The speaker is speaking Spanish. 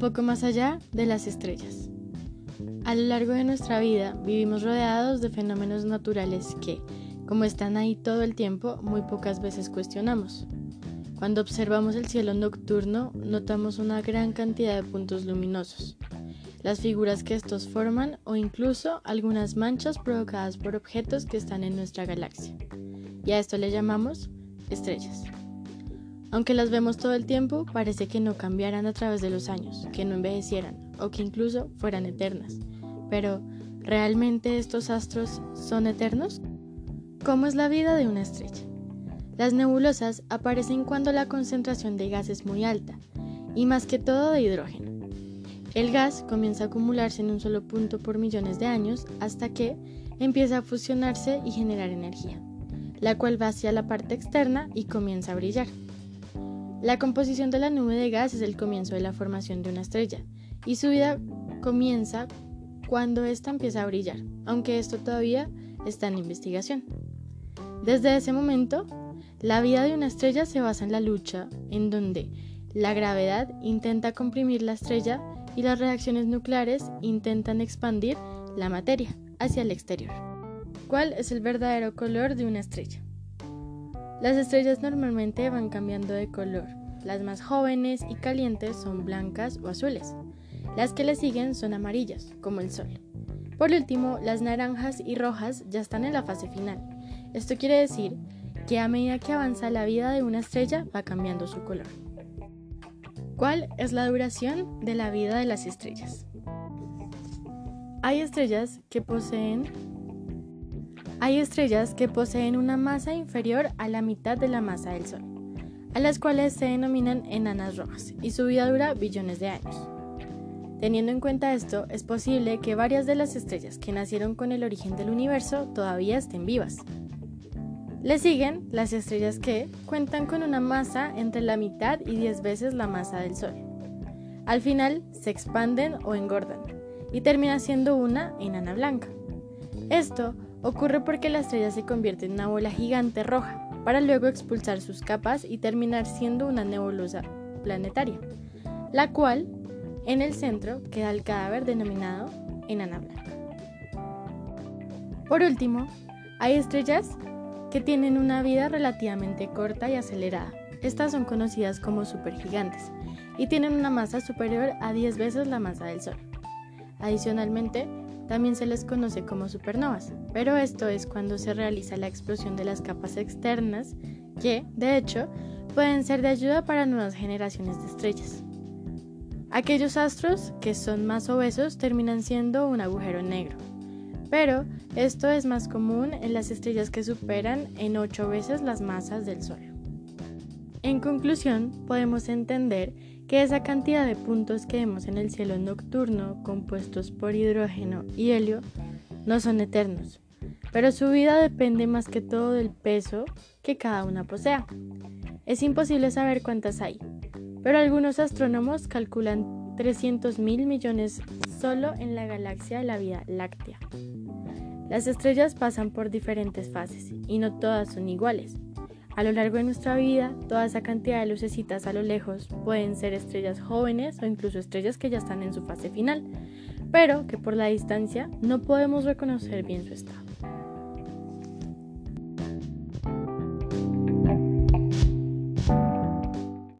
poco más allá de las estrellas. A lo largo de nuestra vida vivimos rodeados de fenómenos naturales que, como están ahí todo el tiempo, muy pocas veces cuestionamos. Cuando observamos el cielo nocturno, notamos una gran cantidad de puntos luminosos, las figuras que estos forman o incluso algunas manchas provocadas por objetos que están en nuestra galaxia. Y a esto le llamamos estrellas. Aunque las vemos todo el tiempo, parece que no cambiaran a través de los años, que no envejecieran o que incluso fueran eternas. Pero, ¿realmente estos astros son eternos? ¿Cómo es la vida de una estrella? Las nebulosas aparecen cuando la concentración de gas es muy alta, y más que todo de hidrógeno. El gas comienza a acumularse en un solo punto por millones de años hasta que empieza a fusionarse y generar energía, la cual va hacia la parte externa y comienza a brillar. La composición de la nube de gas es el comienzo de la formación de una estrella y su vida comienza cuando ésta empieza a brillar, aunque esto todavía está en investigación. Desde ese momento, la vida de una estrella se basa en la lucha, en donde la gravedad intenta comprimir la estrella y las reacciones nucleares intentan expandir la materia hacia el exterior. ¿Cuál es el verdadero color de una estrella? Las estrellas normalmente van cambiando de color. Las más jóvenes y calientes son blancas o azules. Las que le siguen son amarillas, como el Sol. Por último, las naranjas y rojas ya están en la fase final. Esto quiere decir que a medida que avanza la vida de una estrella va cambiando su color. ¿Cuál es la duración de la vida de las estrellas? Hay estrellas que poseen hay estrellas que poseen una masa inferior a la mitad de la masa del Sol, a las cuales se denominan enanas rojas, y su vida dura billones de años. Teniendo en cuenta esto, es posible que varias de las estrellas que nacieron con el origen del universo todavía estén vivas. Le siguen las estrellas que cuentan con una masa entre la mitad y 10 veces la masa del Sol. Al final se expanden o engordan y termina siendo una enana blanca. Esto Ocurre porque la estrella se convierte en una bola gigante roja, para luego expulsar sus capas y terminar siendo una nebulosa planetaria, la cual en el centro queda el cadáver denominado enana blanca. Por último, hay estrellas que tienen una vida relativamente corta y acelerada. Estas son conocidas como supergigantes y tienen una masa superior a 10 veces la masa del Sol. Adicionalmente, también se les conoce como supernovas, pero esto es cuando se realiza la explosión de las capas externas que, de hecho, pueden ser de ayuda para nuevas generaciones de estrellas. Aquellos astros que son más obesos terminan siendo un agujero negro, pero esto es más común en las estrellas que superan en 8 veces las masas del Sol. En conclusión, podemos entender que esa cantidad de puntos que vemos en el cielo nocturno compuestos por hidrógeno y helio no son eternos, pero su vida depende más que todo del peso que cada una posea. Es imposible saber cuántas hay, pero algunos astrónomos calculan 300 mil millones solo en la galaxia de la Vía Láctea. Las estrellas pasan por diferentes fases y no todas son iguales. A lo largo de nuestra vida, toda esa cantidad de lucecitas a lo lejos pueden ser estrellas jóvenes o incluso estrellas que ya están en su fase final, pero que por la distancia no podemos reconocer bien su estado.